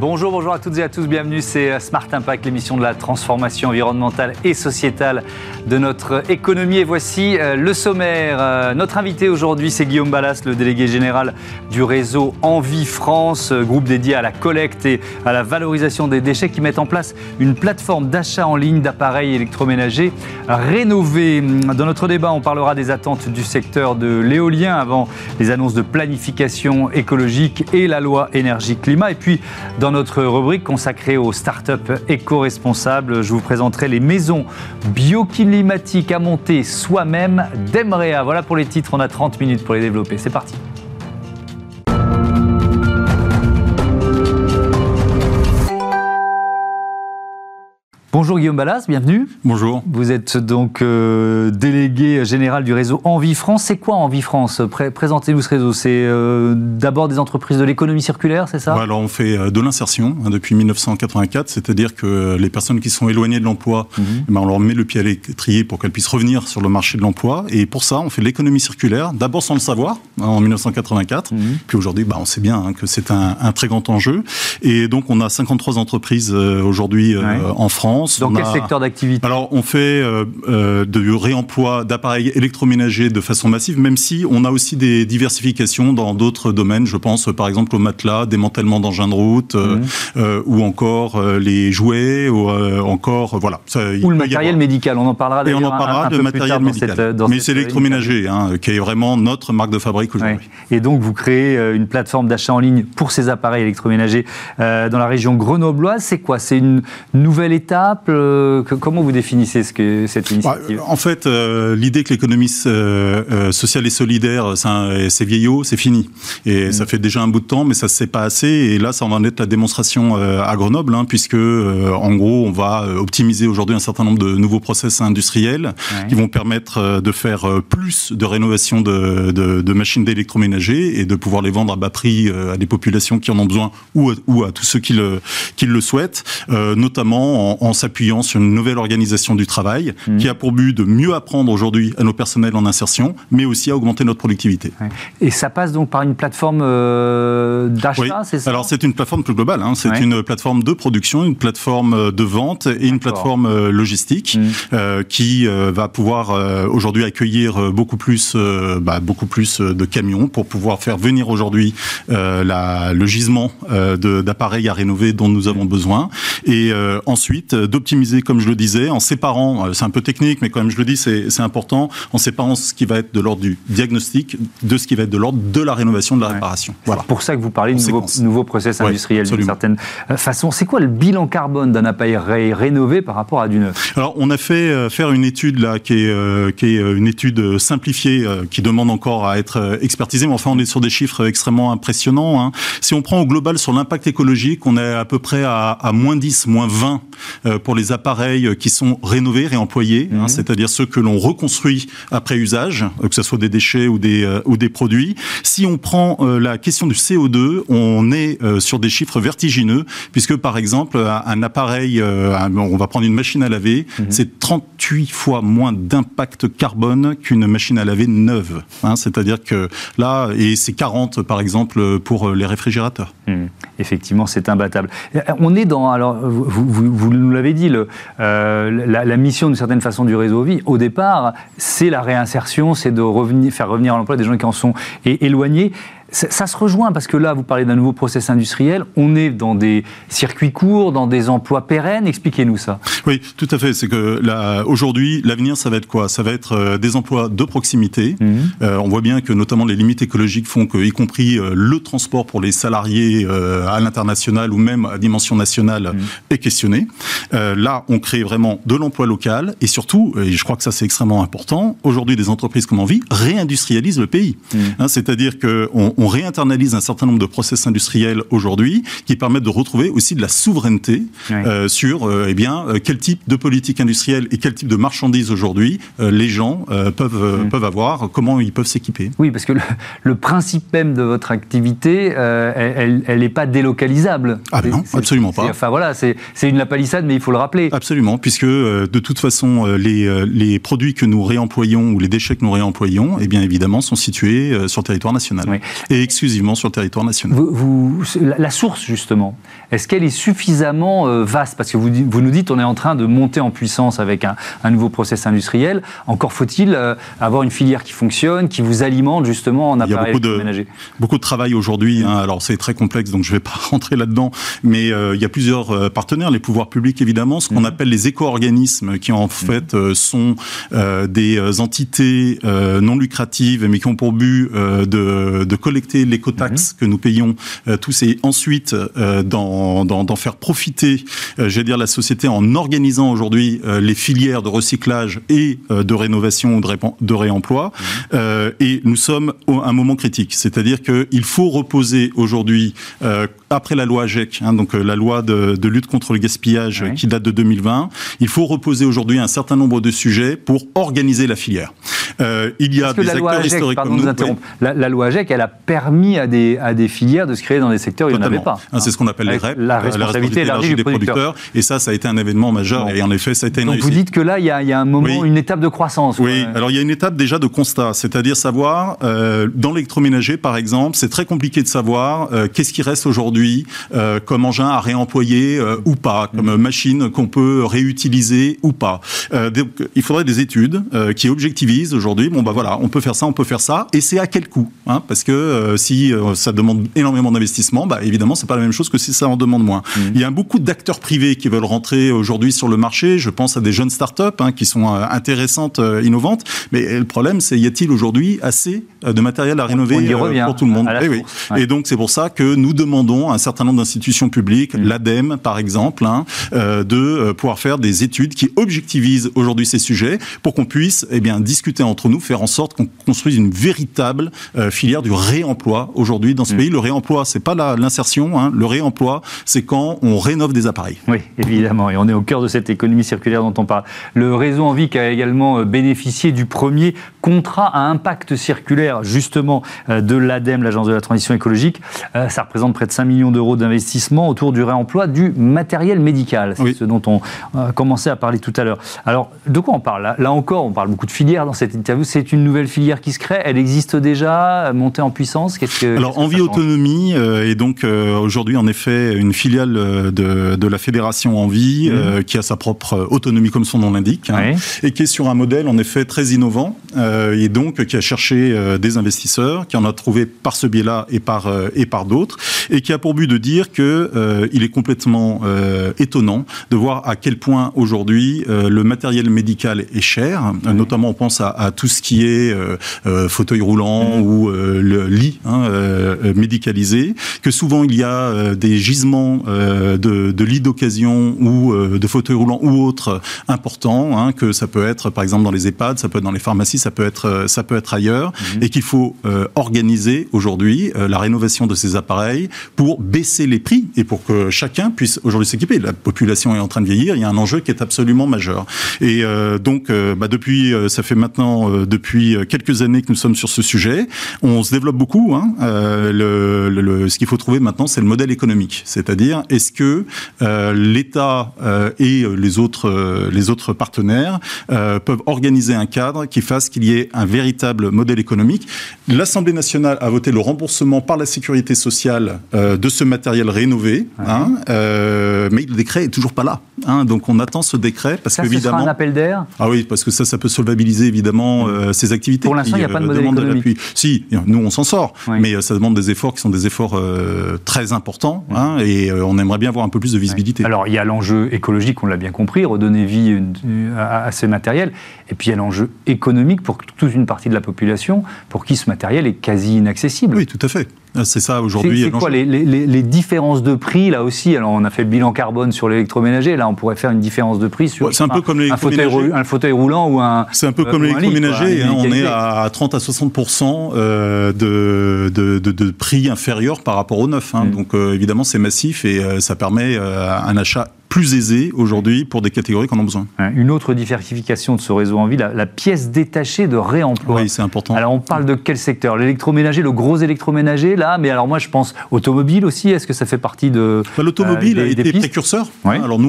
Bonjour, bonjour à toutes et à tous, bienvenue, c'est euh, Smart Impact, l'émission de la transformation environnementale et sociétale de notre économie. Et voici euh, le sommaire. Euh, notre invité aujourd'hui, c'est Guillaume Ballas, le délégué général du réseau Envie France, groupe dédié à la collecte et à la valorisation des déchets qui met en place une plateforme d'achat en ligne d'appareils électroménagers rénovés. Dans notre débat, on parlera des attentes du secteur de l'éolien avant les annonces de planification écologique et la loi énergie-climat. Et puis, dans dans notre rubrique consacrée aux startups éco-responsables, je vous présenterai les maisons bioclimatiques à monter soi-même d'Emrea. Voilà pour les titres, on a 30 minutes pour les développer. C'est parti. Bonjour Guillaume Ballas, bienvenue. Bonjour. Vous êtes donc euh, délégué général du réseau Envie France. C'est quoi Envie France? Présentez-nous ce réseau. C'est euh, d'abord des entreprises de l'économie circulaire, c'est ça? Alors on fait euh, de l'insertion hein, depuis 1984, c'est-à-dire que les personnes qui sont éloignées de l'emploi, mhm. eh ben, on leur met le pied à l'étrier pour qu'elles puissent revenir sur le marché de l'emploi. Et pour ça, on fait l'économie circulaire, d'abord sans le savoir, hein, en 1984. Mhm. Puis aujourd'hui, bah, on sait bien hein, que c'est un, très grand enjeu. Et donc on a 53 entreprises aujourd'hui en France dans quel secteur d'activité Alors, on fait euh, euh, du réemploi d'appareils électroménagers de façon massive, même si on a aussi des diversifications dans d'autres domaines. Je pense par exemple au matelas, démantèlement d'engins de route, euh, mhm. ou encore les jouets, ou encore voilà. ou le matériel médical. On en parlera. Et on en parlera de matériel médical. Mais c'est l'électroménager, hein, qui est vraiment notre marque de fabrique aujourd'hui. Et donc, vous créez une plateforme d'achat en ligne pour ces appareils électroménagers dans la région grenobloise. C'est quoi? C'est une nouvelle étape? Euh, comment vous définissez ce que, cette initiative? En fait, euh, l'idée que l'économie euh, sociale et solidaire, c'est vieillot, c'est fini. Et mm. ça fait déjà un bout de temps, mais ça ne se sait pas assez. Et là, ça va en être la démonstration à Grenoble, hein, puisque en gros, on va optimiser aujourd'hui un certain nombre de nouveaux process industriels qui vont permettre de faire plus de rénovation de, de, machines d'électroménager et de pouvoir les vendre à bas prix à des populations qui en ont besoin ou, ou à tous ceux qui le, qui le souhaitent, notamment en, en s'appuyant sur une nouvelle organisation du travail mmh. qui a pour but de mieux apprendre aujourd'hui à nos personnels en insertion, mais aussi à augmenter notre productivité. Et ça passe donc par une plateforme euh, d'achat, c'est ça? Alors c'est une plateforme plus globale, hein. c'est une plateforme de production, une plateforme euh, de vente et une plateforme euh, logistique mmh. qui va pouvoir aujourd'hui accueillir beaucoup plus, bah, beaucoup plus de camions pour pouvoir faire venir aujourd'hui le gisement d'appareils à rénover dont nous avons besoin. Et ensuite, d'optimiser, comme je le disais, en séparant, euh, c'est un peu technique, mais quand même je le dis, c'est important, en séparant ce qui va être de l'ordre du diagnostic de ce qui va être de l'ordre de la rénovation, de la réparation. Voilà. C'est pour ça que vous parlez de nouveaux, nouveau process industriel d'une certaine euh, façon. C'est quoi le bilan carbone d'un appareil rénové par rapport à du neuf? Alors, on a fait euh, faire une étude là qui est, qui est une étude simplifiée qui demande encore à être expertisée, mais enfin on est sur des chiffres extrêmement impressionnants. Hein. Si on prend au global sur l'impact écologique, on est à peu près à, à moins 10, moins 20 pour les appareils qui sont rénovés, réemployés, hein, mhm. c'est-à-dire ceux que l'on reconstruit après usage, que ce soit des déchets ou des, euh, ou des produits. Si on prend euh, la question du CO2, on est euh, sur des chiffres vertigineux, puisque par exemple, un appareil, on va prendre une machine à laver, mhm. c'est 38 fois moins d'impact carbone qu'une machine à laver neuve. Hein, c'est-à-dire que là, et c'est 40 par exemple pour les réfrigérateurs. Mhm. Effectivement, c'est imbattable. On est dans, alors vous, vous, vous nous l'avez dit, euh, la, mission d'une certaine façon du réseau Vie, au départ, c'est la réinsertion, c'est de revenir, faire revenir à l'emploi des gens qui en sont éloignés ça se rejoint parce que là, vous parlez d'un nouveau process industriel. On est dans des circuits courts, dans des emplois pérennes. Expliquez-nous ça. Oui, tout à fait. C'est que aujourd'hui, l'avenir, ça va être quoi? Ça va être euh, des emplois de proximité. Mhm. Euh, on voit bien que notamment les limites écologiques font que, y compris euh, le transport pour les salariés à l'international ou même à dimension nationale mhm. est questionné. là, on crée vraiment de l'emploi local et surtout, et je crois que ça c'est extrêmement important. Aujourd'hui, des entreprises comme Envie réindustrialisent le pays. Mhm. Hein, c'est-à-dire que on, réinternalise un certain nombre de process industriels aujourd'hui qui permettent de retrouver aussi de la souveraineté euh, sur euh, eh bien, euh, quel type de politique industrielle et quel type de marchandises aujourd'hui les gens peuvent, peuvent avoir, comment ils peuvent s'équiper. Oui, parce que le, principe même de votre activité, elle n'est pas délocalisable. Ah non, absolument pas. Enfin voilà, c'est une la palissade, mais il faut le rappeler. Absolument, puisque de toute façon, les, les produits que nous réemployons ou les déchets que nous réemployons, eh bien évidemment, sont situés sur le territoire national. Et exclusivement sur le territoire national. Vous, la source, justement, est-ce qu'elle est suffisamment euh, vaste? Parce que vous, vous, nous dites on est en train de monter en puissance avec un, nouveau process industriel. Encore faut-il euh, avoir une filière qui fonctionne, qui vous alimente justement en appareil électroménager. Beaucoup de travail aujourd'hui. Hein. alors c'est très complexe, donc je ne vais pas rentrer là-dedans. Mais euh, il y a plusieurs partenaires, les pouvoirs publics évidemment, ce qu'on mmh. appelle les éco-organismes, qui en mmh. fait sont des entités non lucratives, mais qui ont pour but de, de, collecter l'écotaxe mmh. que nous payons tous et ensuite dans d'en faire profiter, euh, j'allais dire, la société en organisant aujourd'hui euh, les filières de recyclage et euh, de rénovation ou de, réemploi. Mmh. et nous sommes à un moment critique, c'est-à-dire qu'il faut reposer aujourd'hui, après la loi AGEC, hein, donc la loi de, lutte contre le gaspillage qui date de 2020, il faut reposer aujourd'hui un certain nombre de sujets pour organiser la filière. il y a des acteurs historiques comme nous. La, loi AGEC, elle a permis à des, à des filières de se créer dans des secteurs où il n'y en avait pas. Hein, c'est ce qu'on appelle les la responsabilité, élargie des producteurs. Et ça, ça a été un événement majeur. Et en effet, ça a été une Donc vous dites que là, il y a, un moment, une étape de croissance. Oui, alors il y a une étape déjà de constat, c'est-à-dire savoir, euh, dans l'électroménager par exemple, c'est très compliqué de savoir euh, qu'est-ce qui reste aujourd'hui euh, comme engin à réemployer ou pas, comme mm. machine qu'on peut réutiliser ou pas. donc, il faudrait des études qui objectivisent aujourd'hui, bon bah voilà, on peut faire ça, on peut faire ça, et c'est à quel coût hein, Parce que si ça demande énormément d'investissement, bah évidemment, c'est pas la même chose que si ça en demande moins. Mmh. Il y a beaucoup d'acteurs privés qui veulent rentrer aujourd'hui sur le marché. Je pense à des jeunes startups hein, qui sont euh, intéressantes, euh, innovantes. Mais le problème, c'est y a-t-il aujourd'hui assez euh, de matériel à rénover pour tout le monde et, eh et, donc c'est pour ça que nous demandons à un certain nombre d'institutions publiques, mmh. l'ADEME par exemple, hein, de pouvoir faire des études qui objectivisent aujourd'hui ces sujets pour qu'on puisse eh bien discuter entre nous, faire en sorte qu'on construise une véritable filière du réemploi aujourd'hui dans ce mmh. pays. Le réemploi, c'est pas l'insertion, hein, le réemploi, c'est quand on rénove des appareils. Oui, évidemment, et on est au cœur de cette économie circulaire dont on parle. Le réseau Envie a également euh, bénéficié du premier contrat à impact circulaire, justement, euh, de l'ADEME, l'Agence de la transition écologique. Euh, ça représente près de 5 millions d'euros d'investissement autour du réemploi du matériel médical. C'est ce dont on a commencé à parler tout à l'heure. Alors, de quoi on parle? Là, encore, on parle beaucoup de filières dans cette interview. C'est une nouvelle filière qui se crée. Elle existe déjà, montée en puissance? Qu'est-ce que Alors, Envie Autonomie et donc aujourd'hui, en effet, une filiale euh, de, la fédération Envie, mmh. euh, qui a sa propre autonomie, comme son nom l'indique, hein, et qui est sur un modèle, en effet, très innovant, euh, et donc qui a cherché des investisseurs, qui en a trouvé par ce biais-là et par, et par d'autres, et qui a pour but de dire que il est complètement étonnant de voir à quel point aujourd'hui le matériel médical est cher, notamment on pense à, tout ce qui est fauteuil roulant ou le lit hein, médicalisé, que souvent il y a des gisements euh, de, de lits d'occasion ou euh, de fauteuils roulants ou autres importants, hein, que ça peut être par exemple dans les EHPAD, ça peut être dans les pharmacies, ça peut être, euh, ça peut être ailleurs, mhm. et qu'il faut organiser aujourd'hui la rénovation de ces appareils pour baisser les prix et pour que chacun puisse aujourd'hui s'équiper. La population est en train de vieillir, il y a un enjeu qui est absolument majeur. Et donc, bah, depuis, ça fait maintenant depuis quelques années que nous sommes sur ce sujet. On se développe beaucoup. Hein. le, le, ce qu'il faut trouver maintenant, c'est le modèle économique, c'est-à-dire est-ce que euh, l'État euh, et les autres, euh, les autres partenaires peuvent organiser un cadre qui fasse qu'il y ait un véritable modèle économique L'Assemblée nationale a voté le remboursement par la sécurité sociale de ce matériel rénové, hein, mais le décret est toujours pas là. Hein, donc on attend ce décret parce qu'évidemment. un appel d'air? Ah oui, parce que ça, ça peut solvabiliser évidemment ces activités. Pour l'instant, il n'y a pas de modèle économique. si, nous on s'en sort, mais ça demande des efforts qui sont des efforts très importants, hein, et on aimerait bien avoir un peu plus de visibilité. Alors il y a l'enjeu écologique, on l'a bien compris, redonner vie à, ces matériels, et puis il y a l'enjeu économique pour toute une partie de la population pour qui ce matériel est quasi inaccessible. Oui, tout à fait. Ah, c'est ça aujourd'hui. C'est quoi les, différences de prix là aussi? Alors on a fait le bilan carbone sur l'électroménager, là on pourrait faire une différence de prix sur un, peu comme un, fauteuil, un fauteuil roulant ou un. C'est un peu comme l'électroménager, hein, on est à 30 à 60 euh, de, de, de, prix inférieur par rapport au neuf. Hein. Mm. Donc euh, évidemment c'est massif et euh, ça permet un achat plus aisée aujourd'hui pour des catégories qui en ont besoin. Une autre diversification de ce réseau en vie, la, pièce détachée de réemploi. Oui, c'est important. Alors on parle de quel secteur? L'électroménager, le gros électroménager là, mais alors moi je pense automobile aussi. Est-ce que ça fait partie de bah, l'automobile a été précurseur. Alors nous,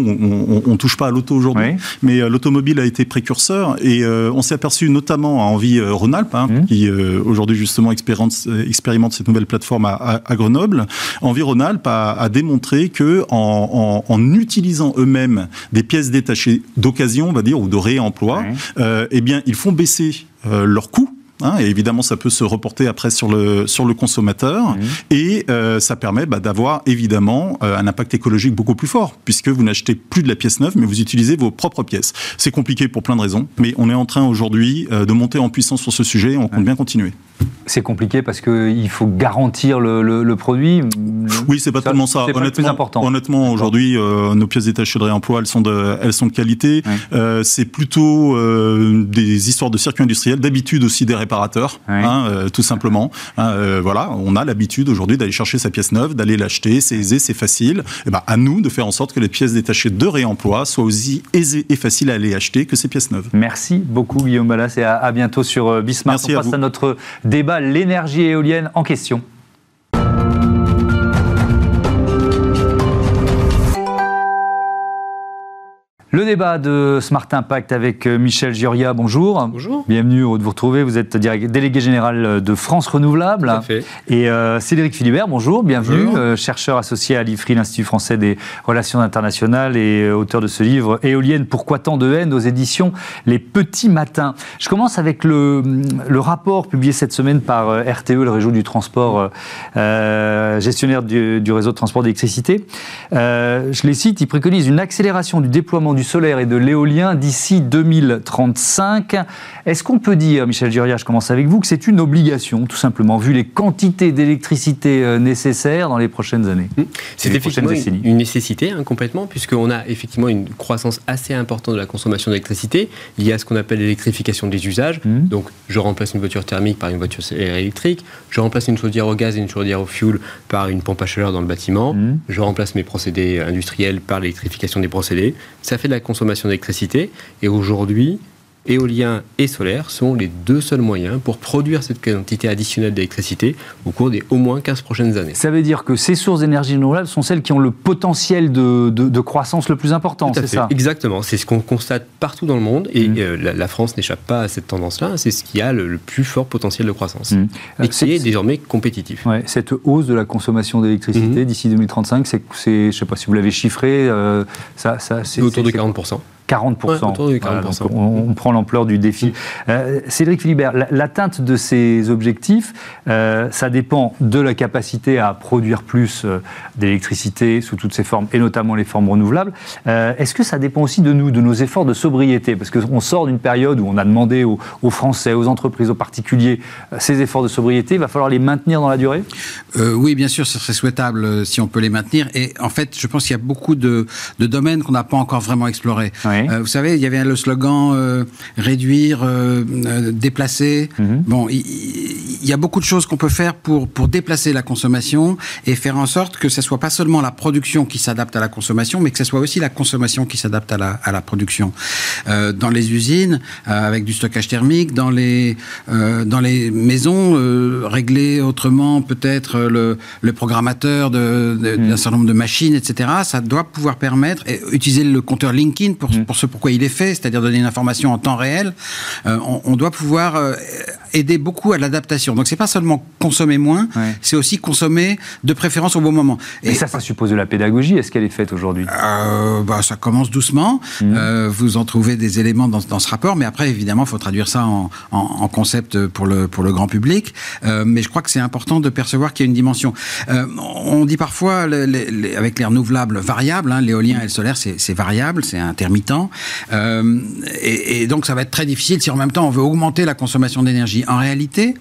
on, ne touche pas à l'auto aujourd'hui, mais l'automobile a été précurseur et on s'est aperçu notamment à Envie Rhône-Alpes, hein, mmh. qui aujourd'hui justement expérimente, cette nouvelle plateforme à, Grenoble. Envie Rhône-Alpes a, démontré que en, utilisant eux-mêmes des pièces détachées d'occasion, on va dire, ou de réemploi, euh, eh bien, ils font baisser euh, leurs coûts Hein, et évidemment, ça peut se reporter après sur le, sur le consommateur. Mmh. Et euh, ça permet bah, d'avoir évidemment euh, un impact écologique beaucoup plus fort, puisque vous n'achetez plus de la pièce neuve, mais vous utilisez vos propres pièces. C'est compliqué pour plein de raisons, mais on est en train aujourd'hui euh, de monter en puissance sur ce sujet et on compte bien continuer. C'est compliqué parce qu'il faut garantir le, le, produit. Oui, c'est pas tellement ça. C'est le plus important. Honnêtement, aujourd'hui, nos pièces détachées de réemploi, elles sont de, elles sont de qualité. c'est plutôt des histoires de circuits industriels, d'habitude aussi des réparateur, hein, euh, tout simplement. Hein, euh, voilà, on a l'habitude aujourd'hui d'aller chercher sa pièce neuve, d'aller l'acheter, c'est aisé, c'est facile. Et eh ben, à nous de faire en sorte que les pièces détachées de réemploi soient aussi aisées et faciles à aller acheter que ces pièces neuves. Merci beaucoup Guillaume Ballas et à, bientôt sur euh, Bismarck. on passe à notre débat l'énergie éolienne en question. Le débat de Smart Impact avec euh, Michel Gioria, bonjour. Bonjour. Bienvenue, heureux de vous retrouver. Vous êtes délégué général de France Renouvelable. Tout à fait. Et euh, Cédric Philibert, bonjour, bienvenue. Euh, chercheur associé à l'IFRI, l'Institut français des relations internationales et auteur de ce livre Éolienne, pourquoi tant de haine aux éditions Les Petits Matins. Je commence avec le, le rapport publié cette semaine par RTE, le réseau du transport, gestionnaire du, du, réseau de transport d'électricité. je les cite, il préconise une accélération du déploiement du solaire et de l'éolien d'ici 2035. Est-ce qu'on peut dire, Michel Giria, je commence avec vous, que c'est une obligation, tout simplement, vu les quantités d'électricité euh, nécessaires dans les prochaines années mmh. C'est effectivement une, nécessité, hein, complètement, puisqu'on a effectivement une croissance assez importante de la consommation d'électricité liée à ce qu'on appelle l'électrification des usages. Mmh. Donc, je remplace une voiture thermique par une voiture électrique, je remplace une chaudière au gaz et une chaudière au fuel par une pompe à chaleur dans le bâtiment, mmh. je remplace mes procédés industriels par l'électrification des procédés. Ça fait la consommation d'électricité. Et aujourd'hui, éolien et solaire sont les deux seuls moyens pour produire cette quantité additionnelle d'électricité au cours des au moins 15 prochaines années. Ça veut dire que ces sources d'énergie renouvelable sont celles qui ont le potentiel de, de, croissance le plus important, c'est ça? Exactement, c'est ce qu'on constate partout dans le monde et mmh. euh, la, France n'échappe pas à cette tendance-là, c'est ce qui a le, plus fort potentiel de croissance mmh. et qui est, désormais compétitif. Ouais, cette hausse de la consommation d'électricité mmh. d'ici 2035, c'est, je ne sais pas si vous l'avez chiffré, euh, ça, ça, c'est autour de 40%. 40%. on, prend l'ampleur du défi. Euh, Cédric Philibert, l'atteinte de ces objectifs, euh, ça dépend de la capacité à produire plus euh, d'électricité sous toutes ses formes, et notamment les formes renouvelables. Est-ce que ça dépend aussi de nous, de nos efforts de sobriété? Parce qu'on sort d'une période où on a demandé aux, Français, aux entreprises, aux particuliers, ces efforts de sobriété. Il va falloir les maintenir dans la durée? Oui, bien sûr, ce serait souhaitable si on peut les maintenir. Et en fait, je pense qu'il y a beaucoup de, domaines qu'on n'a pas encore vraiment explorés. Euh, vous savez, il y avait le slogan euh, réduire, euh, déplacer. Mhm. Bon, il y, a beaucoup de choses qu'on peut faire pour, pour déplacer la consommation et faire en sorte que ce soit pas seulement la production qui s'adapte à la consommation, mais que ce soit aussi la consommation qui s'adapte à la, à la production. dans les usines, avec du stockage thermique, dans les, dans les maisons, régler autrement peut-être le, le programmateur d'un de, mhm. certain nombre de machines, etc. Ça doit pouvoir permettre, et utiliser le compteur LinkedIn pour, mhm. Pour ce pourquoi il est fait, c'est-à-dire donner une information en temps réel, euh, on, doit pouvoir euh, aider beaucoup à l'adaptation. Donc c'est pas seulement consommer moins, c'est aussi consommer de préférence au bon moment. Et ça, ça suppose de la pédagogie. Est-ce qu'elle est faite aujourd'hui? Euh, bah, Ça commence doucement. Mmh. Euh, vous en trouvez des éléments dans, dans, ce rapport, mais après, évidemment, il faut traduire ça en, en, en, concept pour le, pour le grand public. Euh, mais je crois que c'est important de percevoir qu'il y a une dimension. On dit parfois, les, les, avec les renouvelables variables, hein, l'éolien et le solaire, c'est variable, c'est intermittent. Euh, et, et donc, ça va être très difficile si en même temps on veut augmenter la consommation d'énergie en réalité,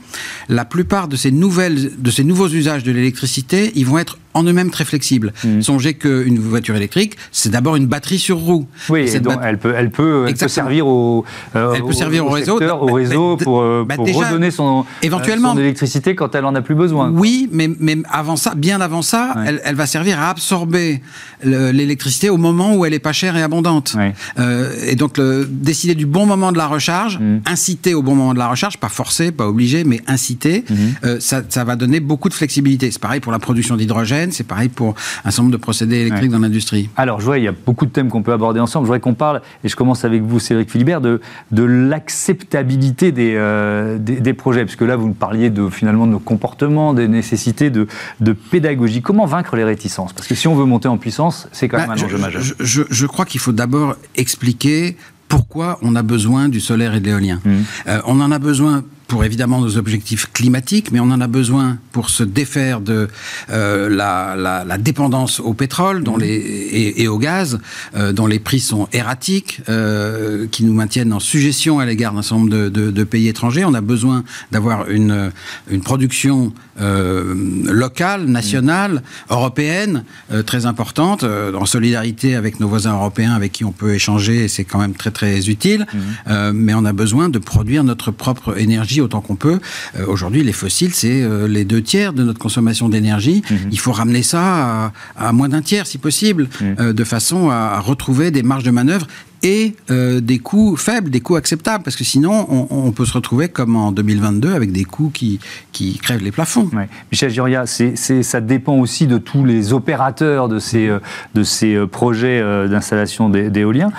la plupart de ces, nouvelles, de ces nouveaux usages de l'électricité, ils vont être en eux-mêmes très flexibles. Mmh. Songez qu'une voiture électrique, c'est d'abord une batterie sur roue. Oui, elle, peut, elle, peut, servir au, elle peut servir au, réseau, au réseau pour, bah, redonner son, éventuellement, son électricité quand elle en a plus besoin. Oui, mais, mais avant ça, bien avant ça, elle, elle, va servir à absorber l'électricité au moment où elle est pas chère et abondante. Euh, et donc, le, décider du bon moment de la recharge, mmh. inciter au bon moment de la recharge, pas forcer, pas obligé, mais inciter, mmh. euh, ça, ça, va donner beaucoup de flexibilité. C'est pareil pour la production d'hydrogène, c'est pareil pour un certain nombre de procédés électriques dans l'industrie. Alors, je vois, il y a beaucoup de thèmes qu'on peut aborder ensemble. Je voudrais qu'on parle, et je commence avec vous, Cédric Philibert, de, de l'acceptabilité des, euh, des, des, projets. Parce que là, vous nous parliez de, finalement de nos comportements, des nécessités de, de pédagogie. Comment vaincre les réticences? Parce que si on veut monter en puissance, c'est quand même bah, un enjeu majeur. Je, je crois qu'il faut d'abord expliquer pourquoi on a besoin du solaire et de l'éolien. Mmh. Euh, on en a besoin pour évidemment nos objectifs climatiques, mais on en a besoin pour se défaire de euh, la, la, la, dépendance au pétrole dont mmh. les, et, et, au gaz, euh, dont les prix sont erratiques, euh, qui nous maintiennent en suggestion à l'égard d'un certain nombre de, de, de, pays étrangers. On a besoin d'avoir une, une production euh, locale, nationale, mmh. européenne, euh, très importante, en solidarité avec nos voisins européens avec qui on peut échanger, et c'est quand même très très utile. Mmh. mais on a besoin de produire notre propre énergie autant qu'on peut. Euh, aujourd'hui, les fossiles, c'est euh, les deux tiers de notre consommation d'énergie. Mhm. Il faut ramener ça à, moins d'un tiers, si possible, euh, de façon à, retrouver des marges de manœuvre et des coûts faibles, des coûts acceptables, parce que sinon, on, peut se retrouver comme en 2022 avec des coûts qui, qui crèvent les plafonds. Michel Giria, c'est, ça dépend aussi de tous les opérateurs de ces, de ces projets d'installation d'éoliens.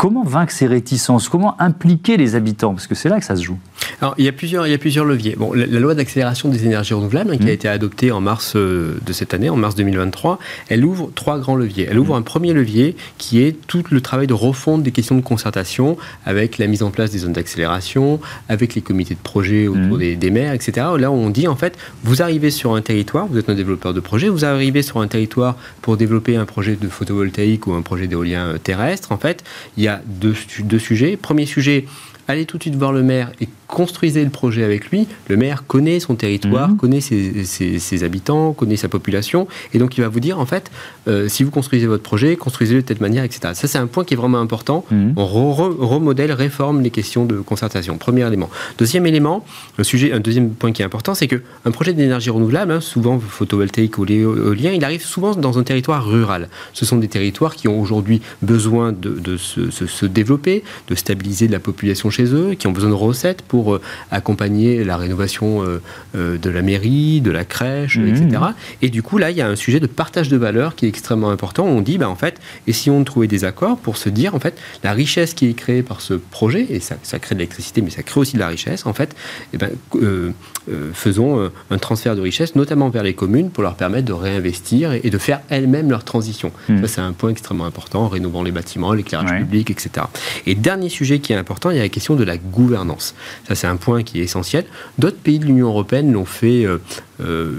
Comment vaincre ces réticences? Comment impliquer les habitants? Parce que c'est là que ça se joue. Alors, il y a plusieurs, il y a plusieurs leviers. Bon, la, loi d'accélération des énergies renouvelables, hein, qui a mmh. été adoptée en mars euh, de cette année, en mars 2023, elle ouvre trois grands leviers. Elle ouvre mmh. un premier levier qui est tout le travail de refonte des questions de concertation avec la mise en place des zones d'accélération, avec les comités de projet autour mmh. des, maires, etc. Là, on dit en fait, vous arrivez sur un territoire, vous êtes un développeur de projet, vous arrivez sur un territoire pour développer un projet de photovoltaïque ou un projet d'éolien euh, terrestre. En fait, il y a deux, deux sujets. Premier sujet, allez tout de suite voir le maire et construisez le projet avec lui. Le maire connaît son territoire, mhm. connaît ses, habitants, connaît sa population, et donc il va vous dire en fait, euh, si vous construisez votre projet, construisez-le de telle manière, etc. Ça c'est un point qui est vraiment important. Mhm. On remodèle, réforme les questions de concertation. Premier élément. Deuxième élément, un sujet, un deuxième point qui est important, c'est que un projet d'énergie renouvelable, hein, souvent photovoltaïque ou éolien, il arrive souvent dans un territoire rural. Ce sont des territoires qui ont aujourd'hui besoin de, se, se, développer, de stabiliser la population chez eux, qui ont besoin de recettes pour euh, accompagner la rénovation euh, euh, de la mairie, de la crèche, mmh. etc. Et du coup, là, il y a un sujet de partage de valeur qui est extrêmement important. On dit, bah, en fait, essayons de trouver des accords pour se dire, en fait, la richesse qui est créée par ce projet, et ça, ça crée de l'électricité, mais ça crée aussi de la richesse, en fait, eh ben, faisons un transfert de richesse, notamment vers les communes, pour leur permettre de réinvestir et, de faire elles-mêmes leur transition. Mmh. Ça, c'est un point extrêmement important, rénovant les bâtiments, l'éclairage public, etc. Et dernier sujet qui est important, il y a la question de la gouvernance. Ça, c'est un point qui est essentiel. D'autres pays de l'Union européenne l'ont fait euh,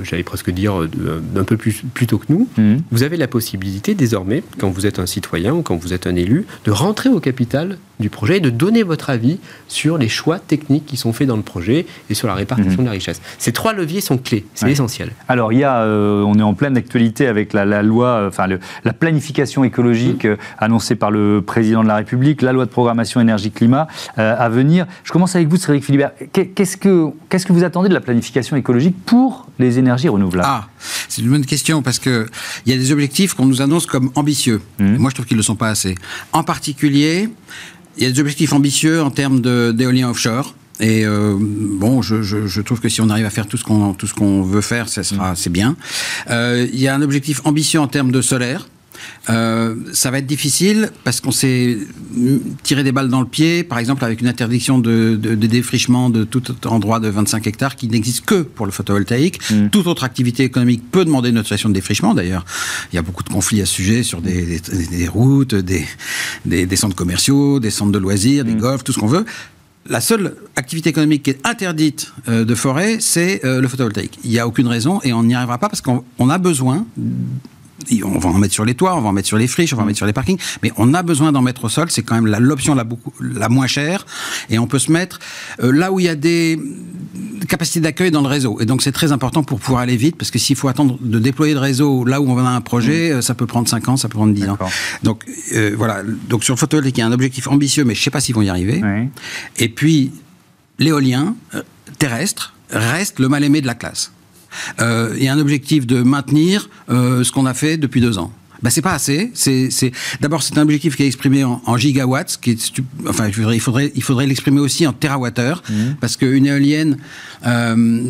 j'allais presque dire, euh, un peu plus, plus tôt que nous, mmh. vous avez la possibilité désormais, quand vous êtes un citoyen ou quand vous êtes un élu, de rentrer au capital du projet et de donner votre avis sur les choix techniques qui sont faits dans le projet et sur la répartition mmh. de la richesse. Ces trois leviers sont clés, c'est essentiel. Alors, il y a, euh, on est en pleine actualité avec la, loi, enfin, la planification écologique mmh. annoncée par le président de la République, la loi de programmation énergie-climat à venir. Je commence avec vous, Cédric Philibert. Qu'est-ce que, qu'est-ce que vous attendez de la planification écologique pour les énergies renouvelables Ah, c'est une bonne question parce que il y a des objectifs qu'on nous annonce comme ambitieux. Mmh. Moi, je trouve qu'ils ne le sont pas assez. En particulier, il y a des objectifs ambitieux en termes d'éolien offshore. Et euh, bon, je, je, je, trouve que si on arrive à faire tout ce qu'on tout ce qu'on veut faire, ça sera mmh. c'est bien. Euh, il y a un objectif ambitieux en termes de solaire. Euh, ça va être difficile parce qu'on s'est tiré des balles dans le pied, par exemple avec une interdiction de, de, de défrichement de tout endroit de 25 hectares qui n'existe que pour le photovoltaïque. Mm. Toute autre activité économique peut demander une autorisation de défrichement. D'ailleurs, il y a beaucoup de conflits à ce sujet sur des, des, des routes, des, des, centres commerciaux, des centres de loisirs, des mm. golfs, tout ce qu'on veut la seule activité économique qui est interdite euh, de forêt, c'est euh, le photovoltaïque. Il n'y a aucune raison et on n'y arrivera pas parce qu'on a besoin on va en mettre sur les toits, on va en mettre sur les friches, on va en mettre sur les parkings, mais on a besoin d'en mettre au sol. C'est quand même l'option la, la, moins chère. Et on peut se mettre euh, là où il y a des capacité d'accueil dans le réseau. Et donc c'est très important pour pouvoir aller vite, parce que s'il faut attendre de déployer le réseau là où on a un projet, mmh. ça peut prendre 5 ans, ça peut prendre 10 ans. Donc voilà, donc sur le photovoltaïque, il y a un objectif ambitieux, mais je ne sais pas s'ils vont y arriver. Et puis l'éolien terrestre reste le mal-aimé de la classe. Euh, a un objectif de maintenir euh, ce qu'on a fait depuis deux ans ben, c'est pas assez. C'est. D'abord, c'est un objectif qui est exprimé en, en gigawatts, qui est enfin, il faudrait, il faudrait l'exprimer aussi en terawattheures, mmh. parce qu'une éolienne, euh,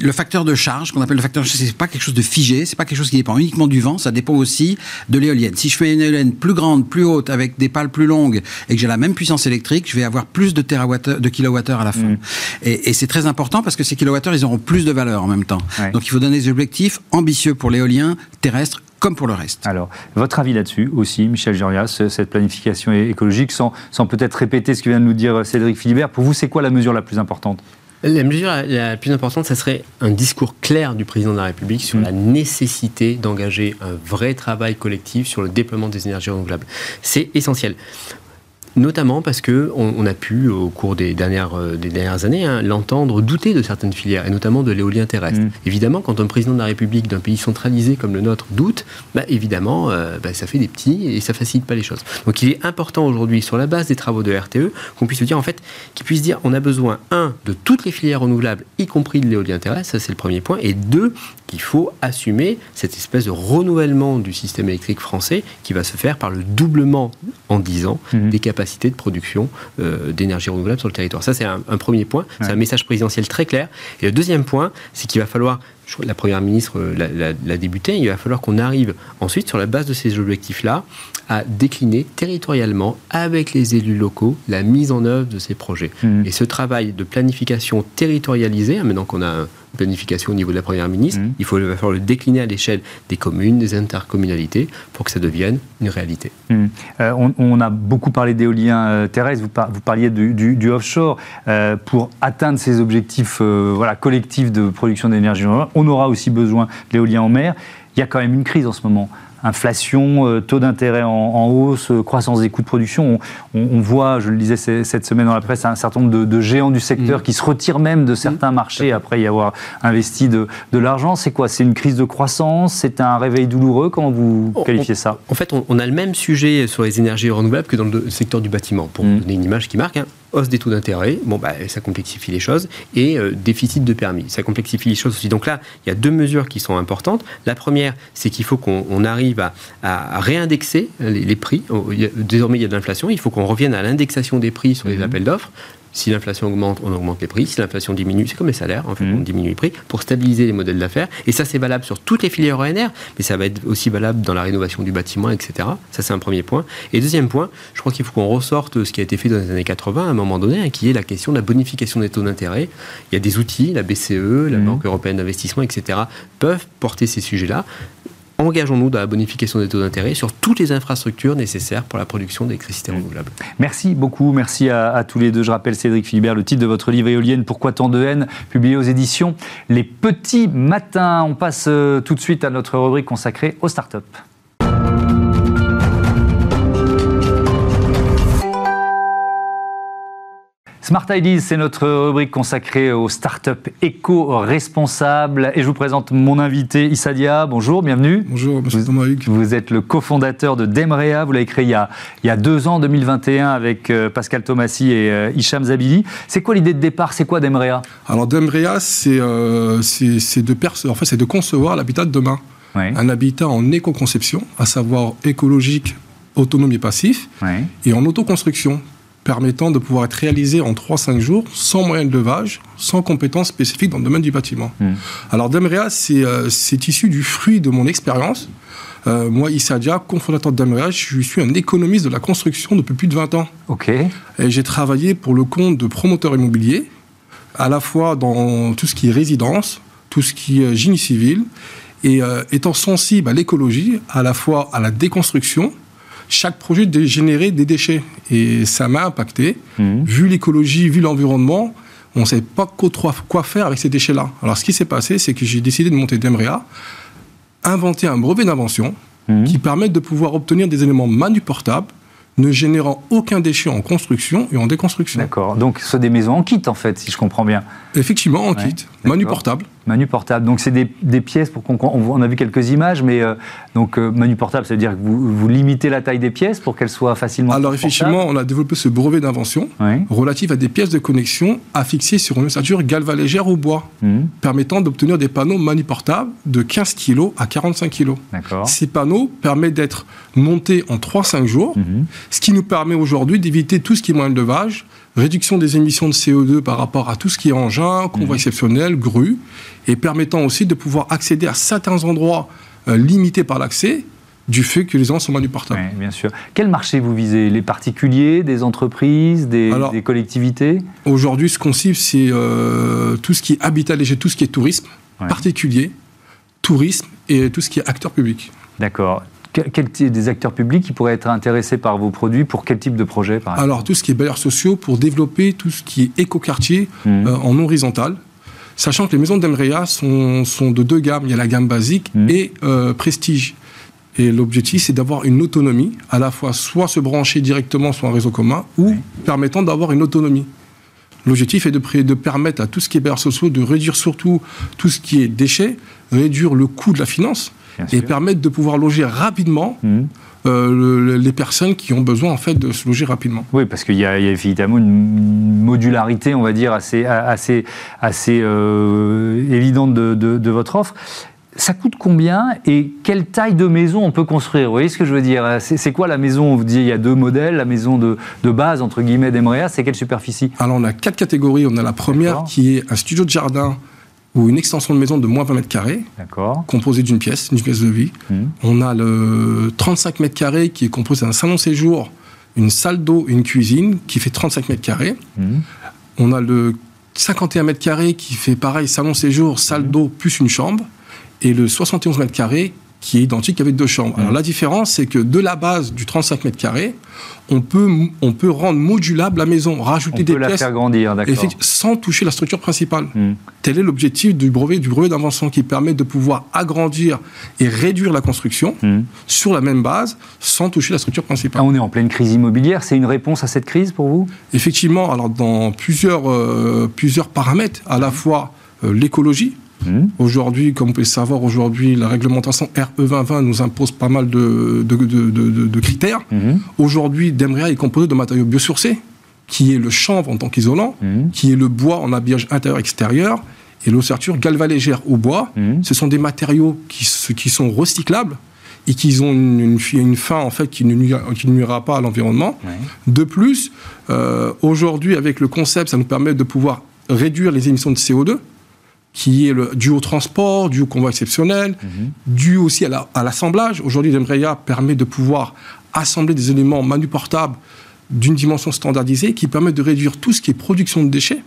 le facteur de charge, qu'on appelle le facteur de charge, c'est pas quelque chose de figé, c'est pas quelque chose qui dépend uniquement du vent, ça dépend aussi de l'éolienne. Si je fais une éolienne plus grande, plus haute, avec des pales plus longues, et que j'ai la même puissance électrique, je vais avoir plus de terawattheures, de kilowattheures à la fin. Mmh. Et, et, c'est très important parce que ces kilowattheures, ils auront plus de valeur en même temps. Donc il faut donner des objectifs ambitieux pour l'éolien terrestre comme pour le reste. Alors, votre avis là-dessus aussi, Michel Jurias, cette planification écologique, sans, sans peut-être répéter ce que vient de nous dire Cédric Philibert, pour vous, c'est quoi la mesure la plus importante? La mesure la plus importante, ça serait un discours clair du président de la République sur mmh. la nécessité d'engager un vrai travail collectif sur le déploiement des énergies renouvelables. C'est essentiel notamment parce que on, a pu, au cours des dernières, euh, des dernières années, hein, l'entendre douter de certaines filières, et notamment de l'éolien terrestre. Mm. Évidemment, quand un président de la République d'un pays centralisé comme le nôtre doute, bah, évidemment, euh, bah, ça fait des petits et ça facilite pas les choses. Donc il est important aujourd'hui, sur la base des travaux de RTE, qu'on puisse dire, en fait, qu'il puisse dire, on a besoin, un, de toutes les filières renouvelables, y compris de l'éolien terrestre, ça c'est le premier point, et deux, qu'il faut assumer cette espèce de renouvellement du système électrique français qui va se faire par le doublement en 10 ans mm. des capacités de production euh, d'énergie renouvelable sur le territoire. Ça, c'est un, premier point. C'est un message présidentiel très clair. Et le deuxième point, c'est qu'il va falloir la Première ministre euh, l'a débuté, il va falloir qu'on arrive ensuite, sur la base de ces objectifs-là, à décliner territorialement, avec les élus locaux, la mise en œuvre de ces projets. Mmh. Et ce travail de planification territorialisée, hein, maintenant qu'on a planification au niveau de la Première ministre. Mmh. Il, faut, va falloir le décliner à l'échelle des communes, des intercommunalités, pour que ça devienne une réalité. Mmh. Euh, on, a beaucoup parlé d'éolien euh, terrestre, vous, parliez du, offshore. Euh, pour atteindre ces objectifs voilà, collectifs de production d'énergie on aura aussi besoin de l'éolien en mer. Il y a quand même une crise en ce moment inflation, euh, taux d'intérêt en, hausse, euh, croissance des coûts de production. On, voit, je le disais cette semaine dans la presse, un certain nombre de, géants du secteur mm. qui se retirent même de certains mm. marchés après y avoir investi de, l'argent. C'est quoi? C'est une crise de croissance? C'est un réveil douloureux? Comment vous qualifiez ça? En fait, on, a le même sujet sur les énergies renouvelables que dans le secteur du bâtiment, pour mm. donner une image qui marque. Hein hausse des taux d'intérêt, bon, bah, ça complexifie les choses, et euh, déficit de permis, ça complexifie les choses aussi. Donc là, il y a deux mesures qui sont importantes. La première, c'est qu'il faut qu'on arrive à, réindexer les, prix. Désormais, il y a de l'inflation, il faut qu'on revienne à l'indexation des prix sur les mmh. appels d'offres. Si l'inflation augmente, on augmente les prix. Si l'inflation diminue, c'est comme les salaires, en fait, mmh. on diminue les prix pour stabiliser les modèles d'affaires. Et ça, c'est valable sur toutes les filières ONR, mais ça va être aussi valable dans la rénovation du bâtiment, etc. Ça, c'est un premier point. Et deuxième point, je crois qu'il faut qu'on ressorte ce qui a été fait dans les années 80 à un moment donné, hein, qui est la question de la bonification des taux d'intérêt. Il y a des outils, la BCE, la mmh. Banque européenne d'investissement, etc., peuvent porter ces sujets-là engageons-nous dans la bonification des taux d'intérêt sur toutes les infrastructures nécessaires pour la production d'électricité renouvelable. Merci beaucoup, merci à, tous les deux. Je rappelle Cédric Philibert, le titre de votre livre Éolienne, Pourquoi tant de haine, publié aux éditions Les Petits Matins. On passe euh, tout de suite à notre rubrique consacrée aux startups. Smart Ideas, c'est notre rubrique consacrée aux startups éco-responsables. Et je vous présente mon invité Issadia. Bonjour, bienvenue. Bonjour, monsieur vous, vous êtes le cofondateur de Demrea. Vous l'avez créé il y, a, il y a deux ans, 2021, avec euh, Pascal Thomassi et euh, Hicham Zabili. C'est quoi l'idée de départ? C'est quoi Demrea? Alors, Demrea, c'est euh, de, en fait, de concevoir l'habitat de demain. Un habitat en éco-conception, à savoir écologique, autonome et passif, et en autoconstruction permettant de pouvoir être réalisé en 3-5 jours, sans moyen de levage, sans compétences spécifiques dans le domaine du bâtiment. Hmm. Alors Demrea, euh, c'est issu du fruit de mon expérience. Euh, moi, Issa Dia, cofondateur de Demrea, je suis un économiste de la construction depuis plus de 20 ans. Ok. Et j'ai travaillé pour le compte de promoteurs immobiliers, à la fois dans tout ce qui est résidence, tout ce qui est génie civil, et euh, étant sensible à l'écologie, à la fois à la déconstruction, chaque projet générait des déchets. Et ça m'a impacté. Mhm. Vu l'écologie, vu l'environnement, on ne savait pas quoi faire avec ces déchets-là. Alors, ce qui s'est passé, c'est que j'ai décidé de monter Demrea, inventer un brevet d'invention mhm. qui permet de pouvoir obtenir des éléments manuportables ne générant aucun déchet en construction et en déconstruction. D'accord. Donc, ce sont des maisons en kit, en fait, si je comprends bien. Effectivement, en kit. Manu portable. Manu portable. Donc, c'est des, pièces pour qu'on. On a vu quelques images, mais euh, donc, euh, manu portable, ça veut dire que vous, limitez la taille des pièces pour qu'elles soient facilement. Alors, effectivement, on a développé ce brevet d'invention relatif à des pièces de connexion affixées sur une ossature galvalégère au bois, mmh. permettant d'obtenir des panneaux manu portables de 15 kg à 45 kg. Ces panneaux permettent d'être montés en 3-5 jours, mmh. ce qui nous permet aujourd'hui d'éviter tout ce qui est moyen de levage, réduction des émissions de CO2 par rapport à tout ce qui est engin, convoi mmh. exceptionnel, grue, et permettant aussi de pouvoir accéder à certains endroits euh, limités par l'accès du fait que les gens sont manu portables. Oui, bien sûr. Quel marché vous visez? Les particuliers, des entreprises, des, collectivités? Aujourd'hui, ce qu'on cible, c'est euh, tout ce qui est habitat léger, tout ce qui est tourisme, particulier, tourisme et tout ce qui est acteur public. D'accord. Quel type des acteurs publics qui pourraient être intéressés par vos produits pour quel type de projet par Alors tout ce qui est bailleurs sociaux pour développer tout ce qui est éco-quartier mmh. euh, en horizontal, sachant que les maisons d'Emrea sont, sont, de deux gammes. Il y a la gamme basique mmh. et euh, prestige. Et l'objectif, c'est d'avoir une autonomie, à la fois soit se brancher directement sur un réseau commun, ou permettant d'avoir une autonomie. L'objectif est de, de, permettre à tout ce qui est bailleurs sociaux de réduire surtout tout ce qui est déchets, réduire le coût de la finance et permettre de pouvoir loger rapidement. Mmh. Euh, les personnes qui ont besoin en fait de se loger rapidement. Oui, parce qu'il y, a évidemment une modularité, on va dire, assez, assez, assez euh, évidente de, de, votre offre ça coûte combien et quelle taille de maison on peut construire? Vous voyez ce que je veux dire? C'est quoi la maison? On vous dit il y a deux modèles. La maison de, base, entre guillemets, d'Emrea, c'est quelle superficie? Alors on a quatre catégories. On a la première qui est un studio de jardin ou une extension de maison de moins 20 mètres carrés, composée d'une pièce, une pièce de vie. Mmh. On a le 35 mètres carrés qui est composé d'un salon séjour, une salle d'eau, une cuisine qui fait 35 mètres carrés. Mmh. On a le 51 mètres carrés qui fait pareil, salon séjour, salle mmh. d'eau plus une chambre et le 71 mètres carrés qui est identique avec deux chambres. Alors la différence, c'est que de la base du 35 mètres carrés, on peut, on peut rendre modulable la maison, rajouter des pièces. faire grandir, Sans toucher la structure principale. Hmm. Tel est l'objectif du brevet, du brevet d'invention qui permet de pouvoir agrandir et réduire la construction hmm. sur la même base sans toucher la structure principale. Ah, on est en pleine crise immobilière. C'est une réponse à cette crise pour vous? Effectivement. Alors dans plusieurs, euh, plusieurs paramètres, à la fois euh, l'écologie, Hmm? Aujourd'hui, comme vous pouvez savoir, aujourd'hui, la réglementation RE 2020 nous impose pas mal de, de, critères. Hmm. Aujourd'hui, Demrea est composé de matériaux biosourcés, qui est le chanvre en tant qu'isolant, hmm. qui est le bois en habillage intérieur-extérieur, et l'ossature galvalégère au bois. Ce sont des matériaux qui, qui sont recyclables et qui ont une, une, fin en fait qui ne, nuira, pas à l'environnement. De plus, euh, aujourd'hui, avec le concept, ça nous permet de pouvoir réduire les émissions de CO2 qui est le, dû au transport, dû au convoi exceptionnel, mhm. dû aussi à l'assemblage. Aujourd'hui, l'Emreya permet de pouvoir assembler des éléments manuportables d'une dimension standardisée qui permet de réduire tout ce qui est production de déchets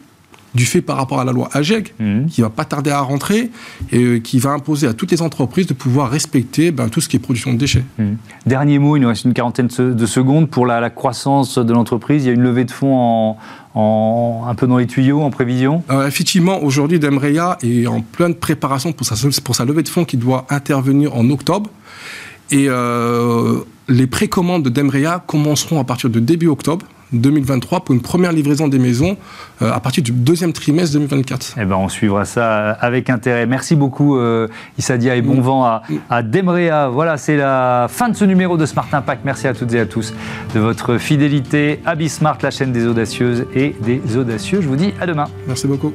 du fait par rapport à la loi AGEG, mhm. qui va pas tarder à rentrer et euh, qui va imposer à toutes les entreprises de pouvoir respecter ben, tout ce qui est production de déchets. Mhm. Dernier mot, il nous reste une quarantaine de secondes pour la, croissance de l'entreprise. Il y a une levée de fonds en, un peu dans les tuyaux, en prévision? Euh, Effectivement, aujourd'hui, Demreya est en pleine préparation pour sa, pour sa levée de fonds qui doit intervenir en octobre. Et euh, les précommandes de Demreya commenceront à partir de début octobre. 2023 pour une première livraison des maisons euh, à partir du deuxième trimestre 2024. Eh ben, on suivra ça avec intérêt. Merci beaucoup euh, Issadia et bon vent à, à Demrea. Voilà, c'est la fin de ce numéro de Smart Impact. Merci à toutes et à tous de votre fidélité. Smart, la chaîne des audacieuses et des audacieux. Je vous dis à demain. Merci beaucoup.